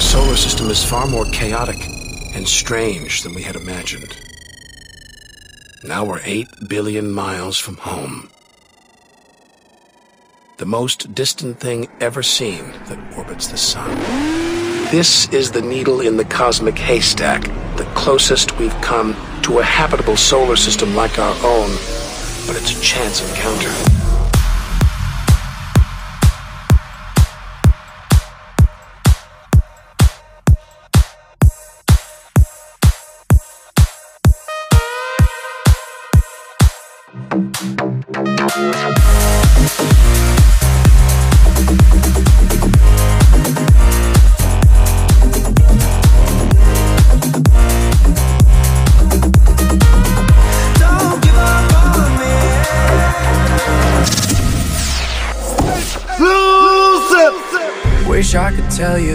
Our solar system is far more chaotic and strange than we had imagined. Now we're 8 billion miles from home. The most distant thing ever seen that orbits the sun. This is the needle in the cosmic haystack, the closest we've come to a habitable solar system like our own, but it's a chance encounter.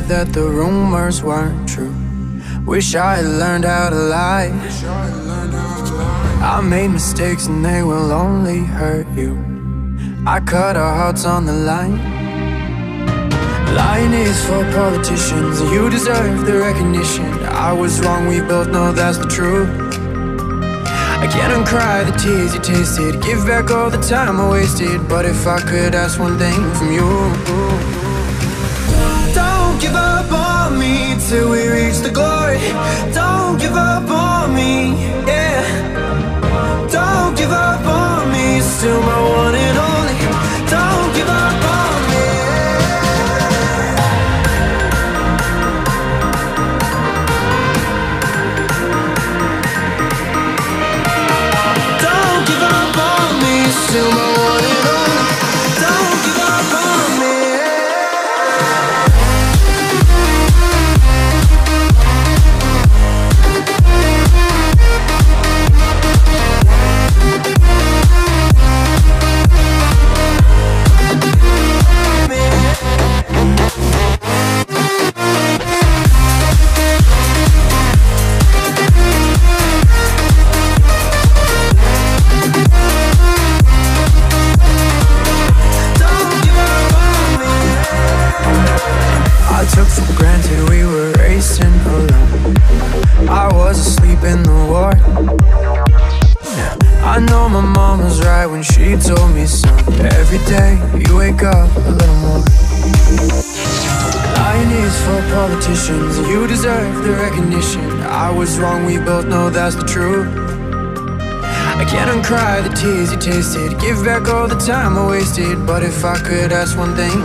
That the rumors weren't true. Wish I had learned how to lie. I made mistakes and they will only hurt you. I cut our hearts on the line. Lying is for politicians, you deserve the recognition. I was wrong, we both know that's the truth. I can't uncry the tears you tasted Give back all the time I wasted But if I could ask one thing from you Don't give up on me Till we reach the glory. Don't give up on me, yeah. Don't give up on me Still my one and only. Don't But if I could ask one thing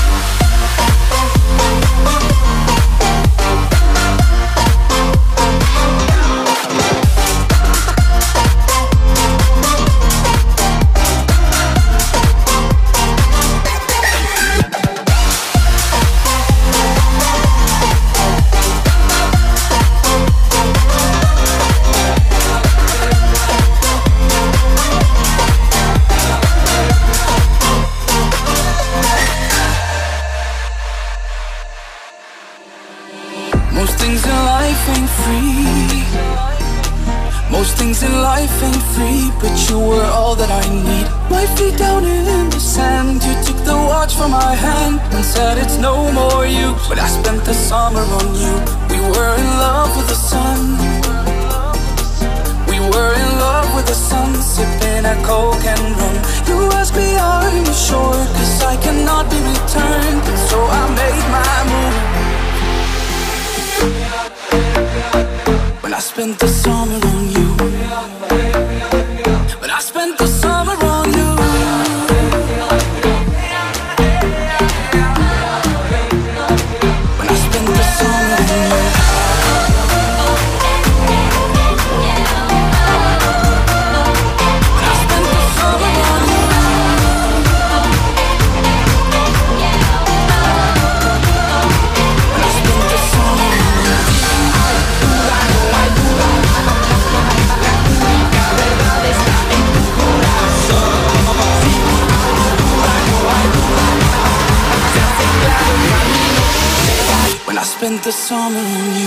the summer on you.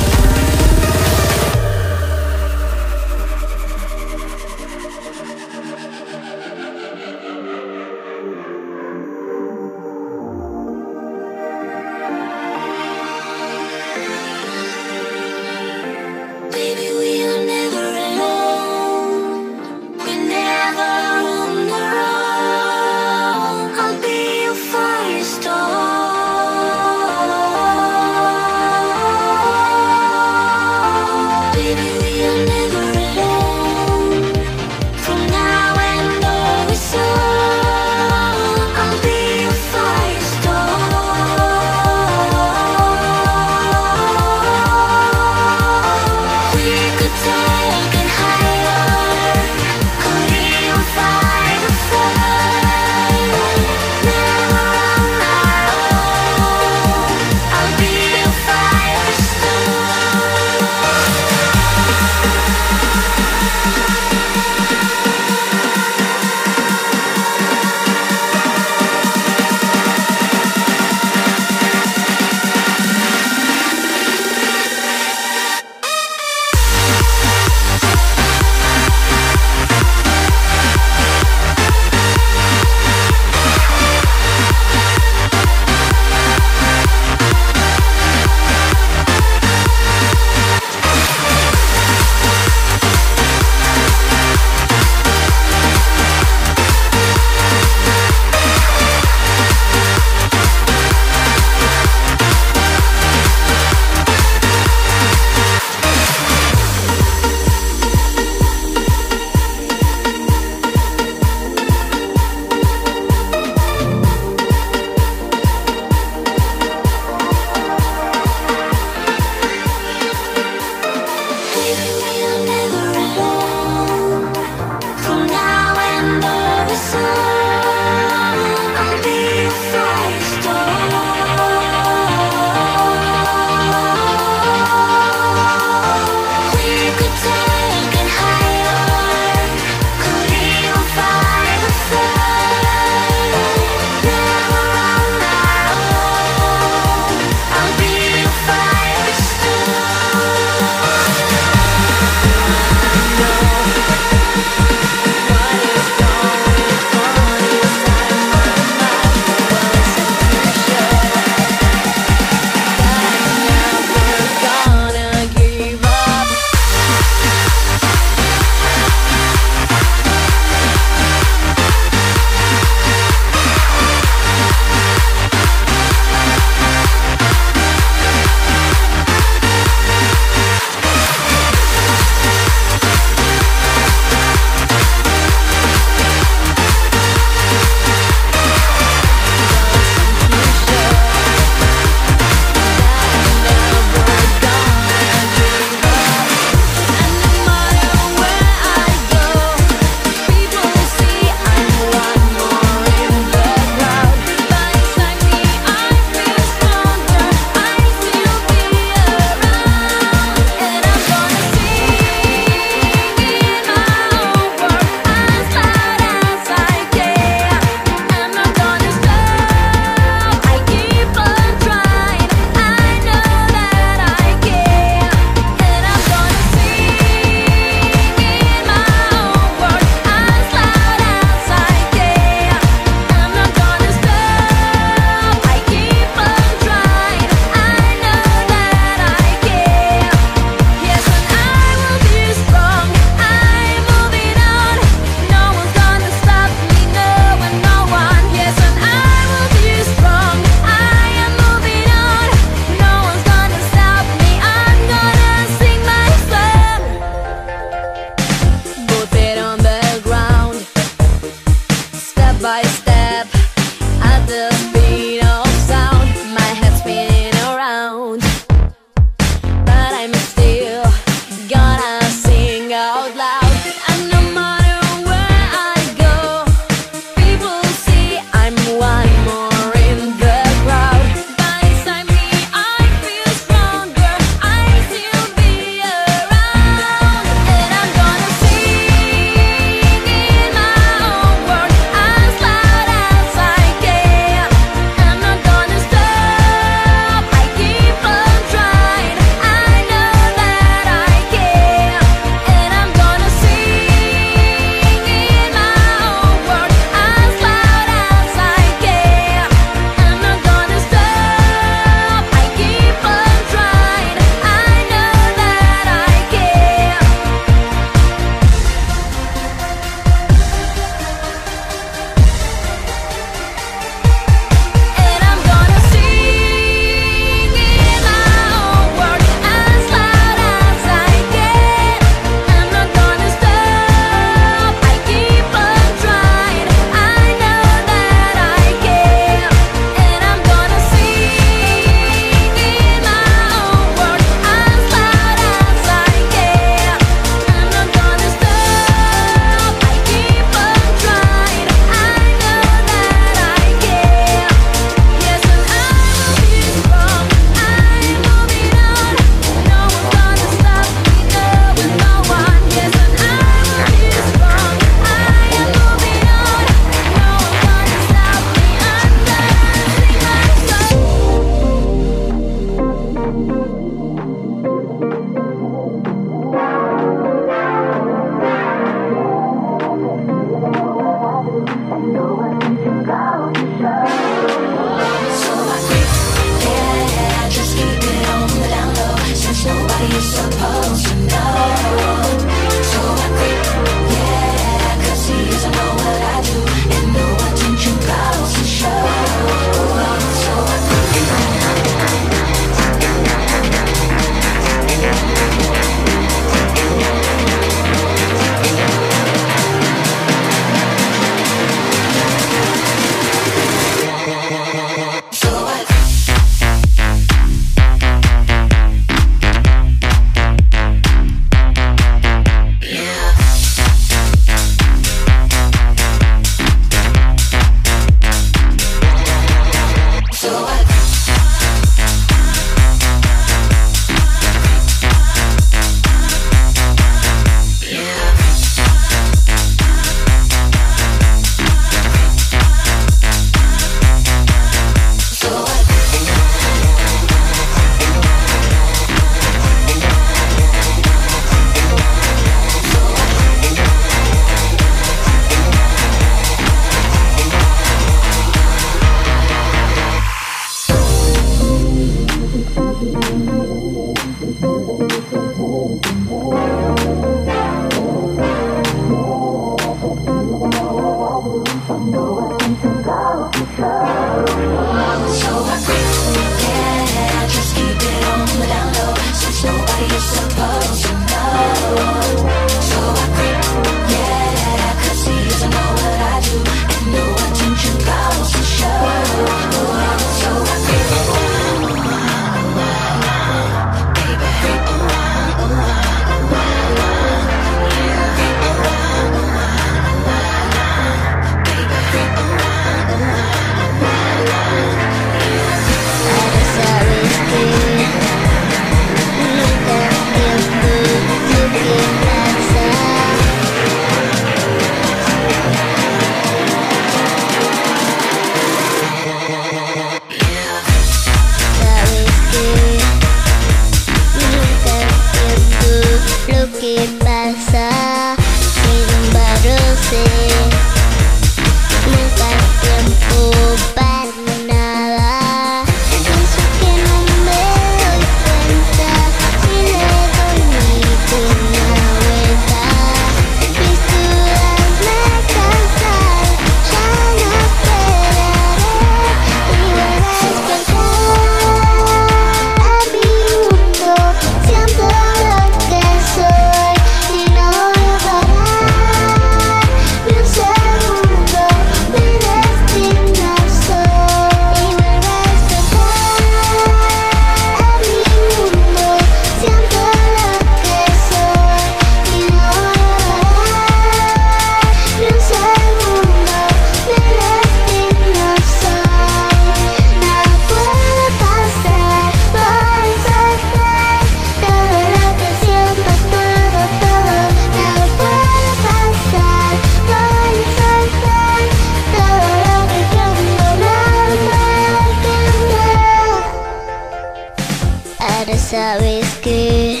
que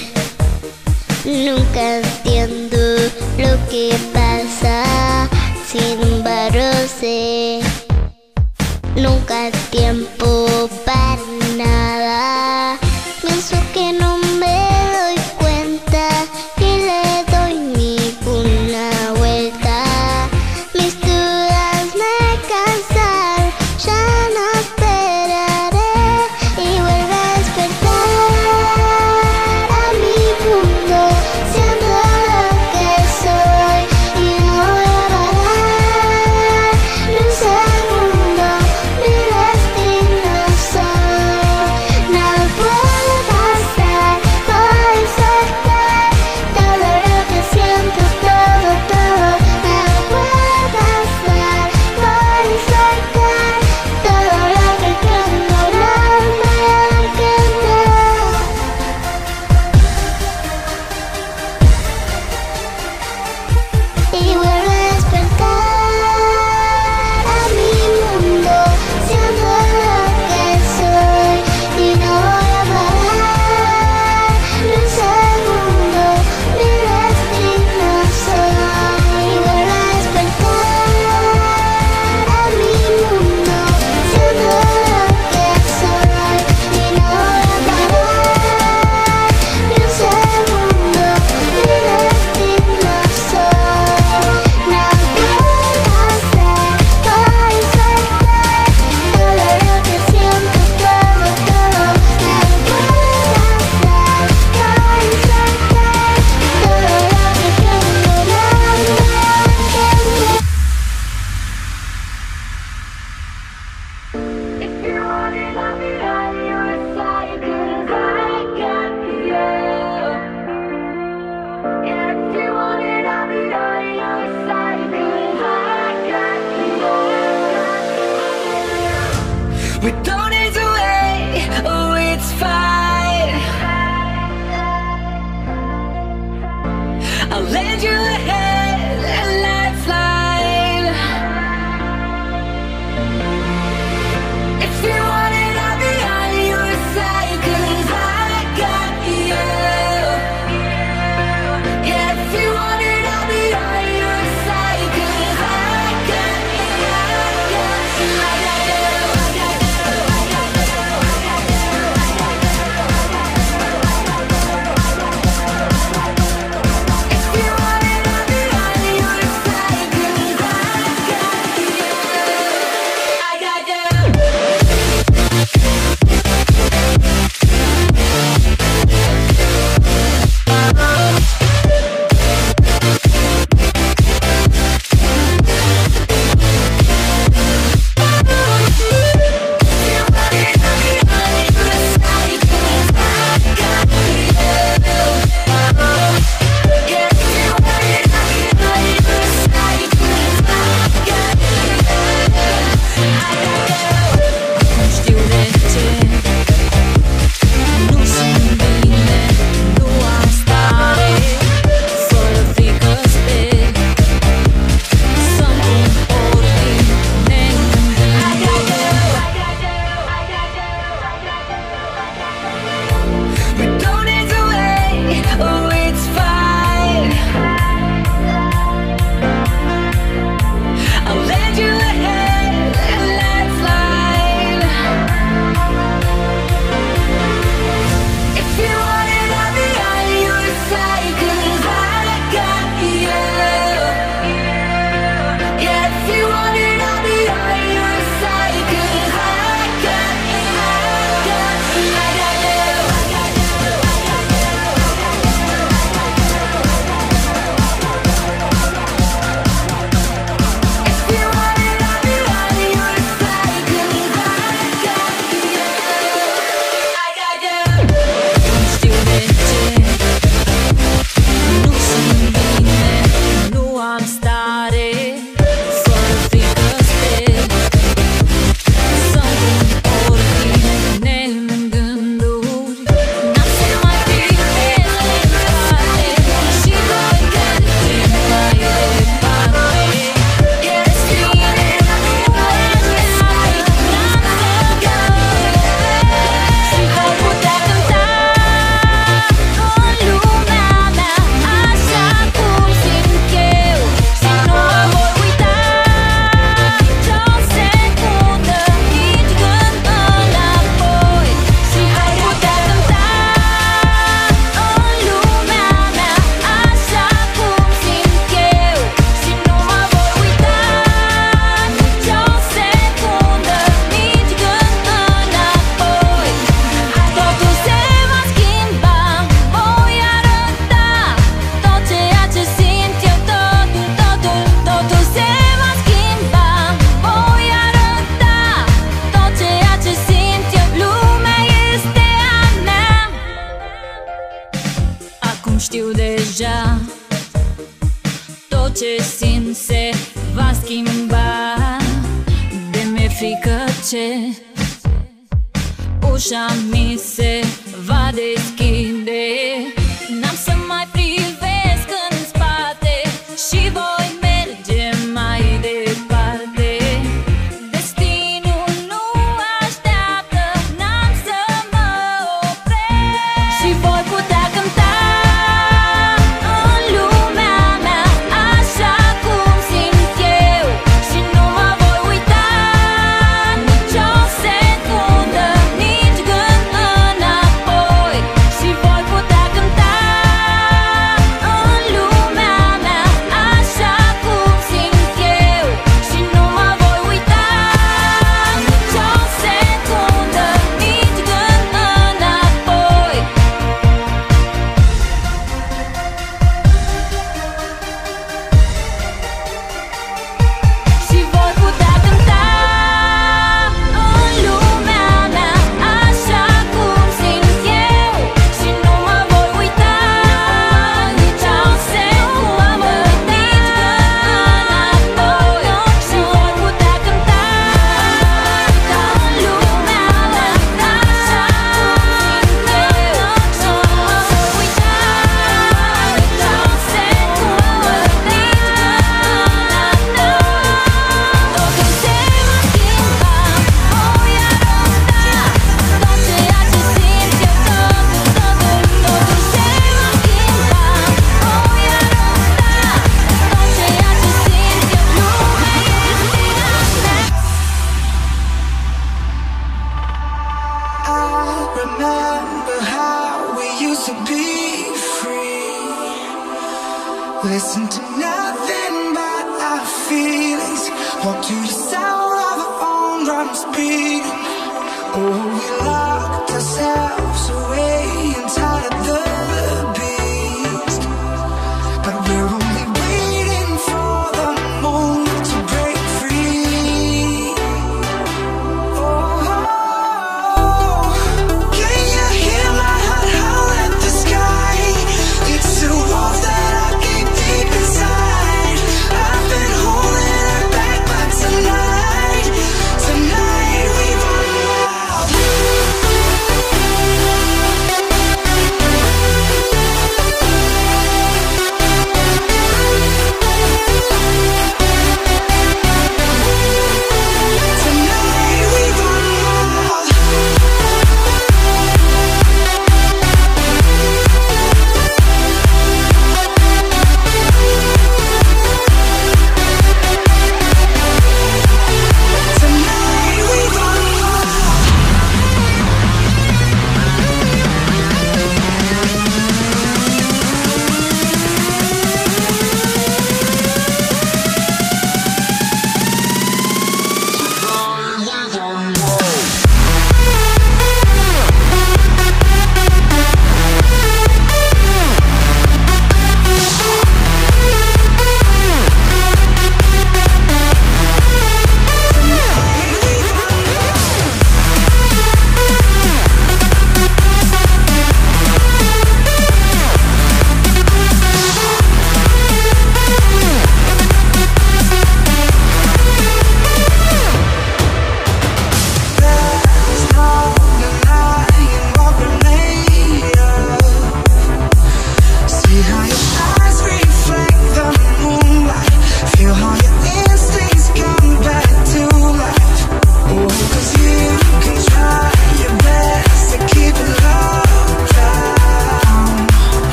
nunca entiendo lo que pasa, sin embargo nunca tiempo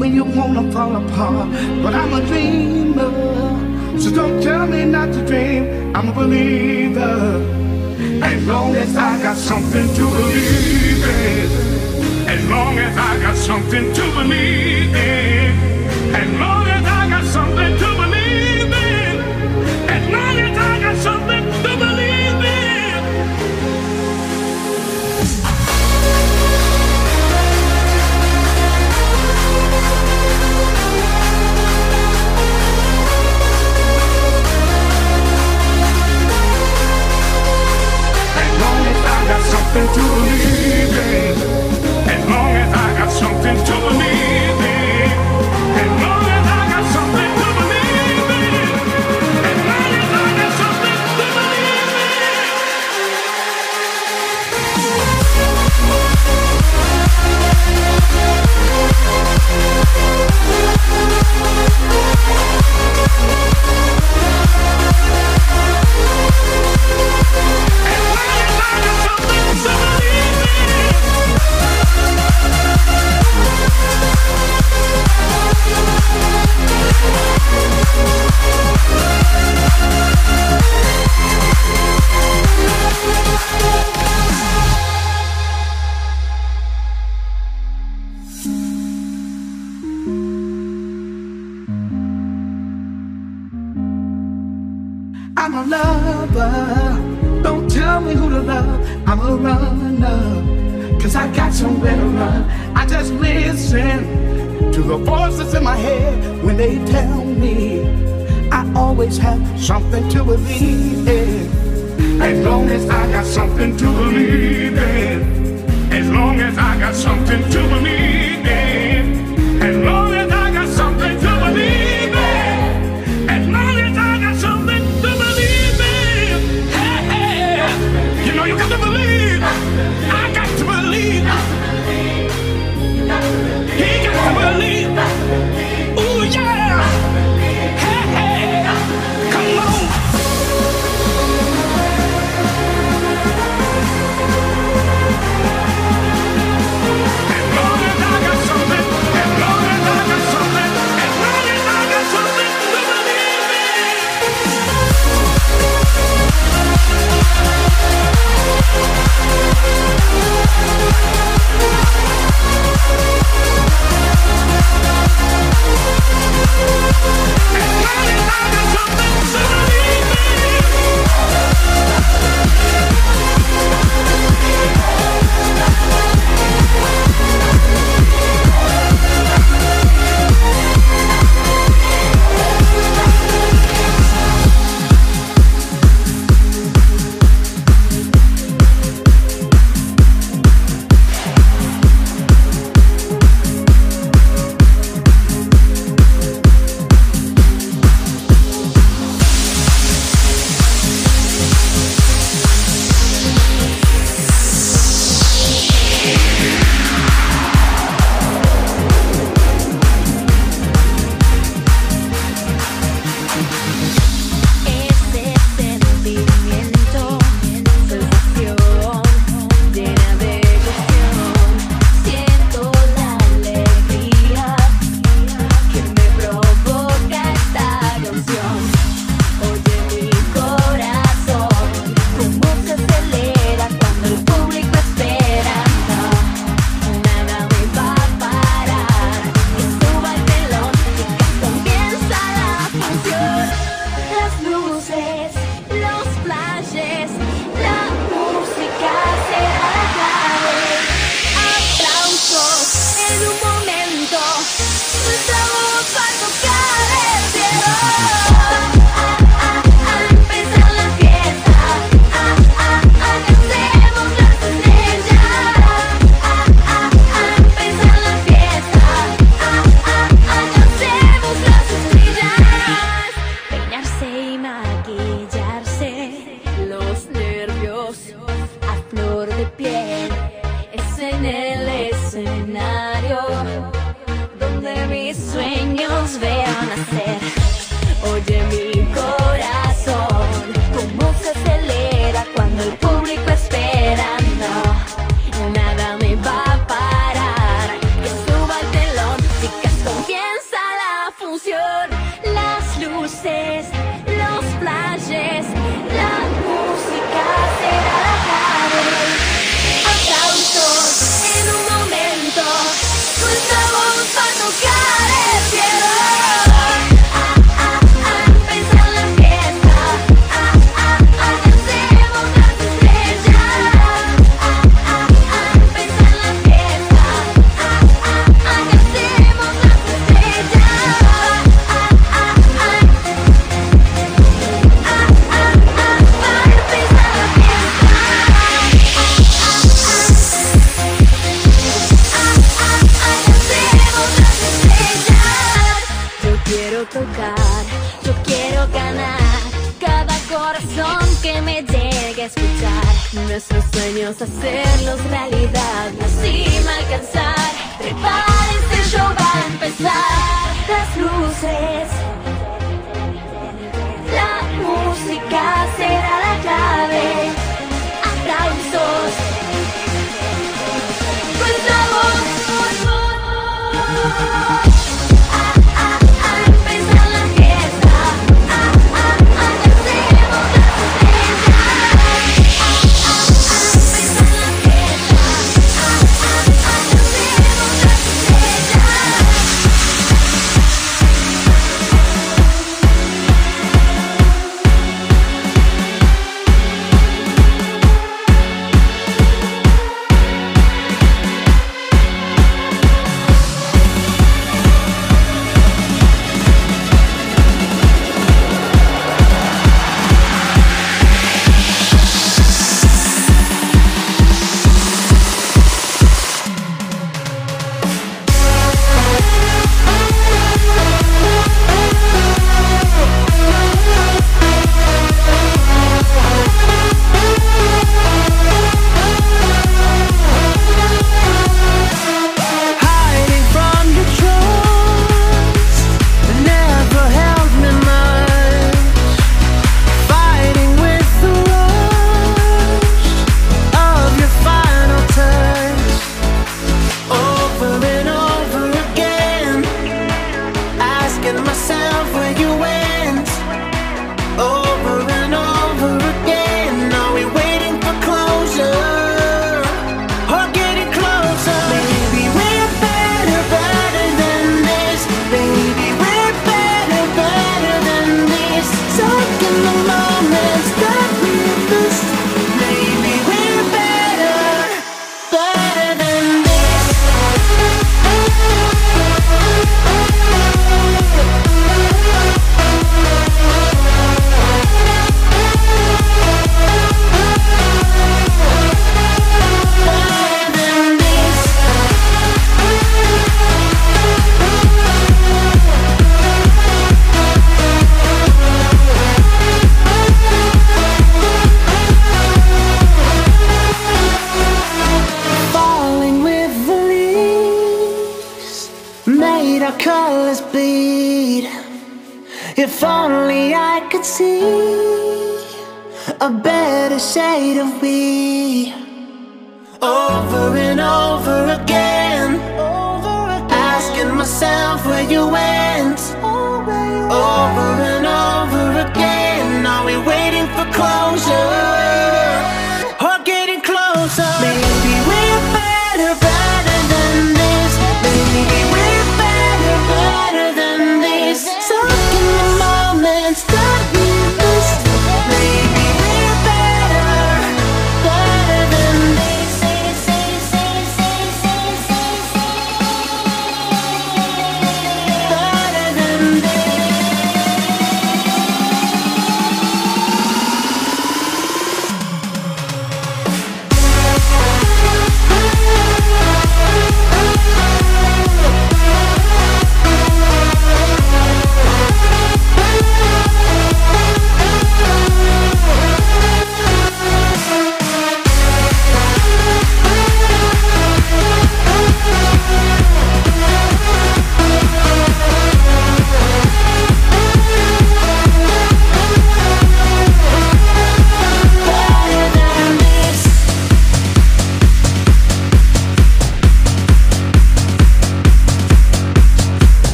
when you wanna fall apart. But I'm a dreamer, so don't tell me not to dream. I'm a believer. As long as I got something to believe in, as long as I got something to believe in, as long as I got something to believe in, as long as I got something. something to believe in. As long as I got something to believe.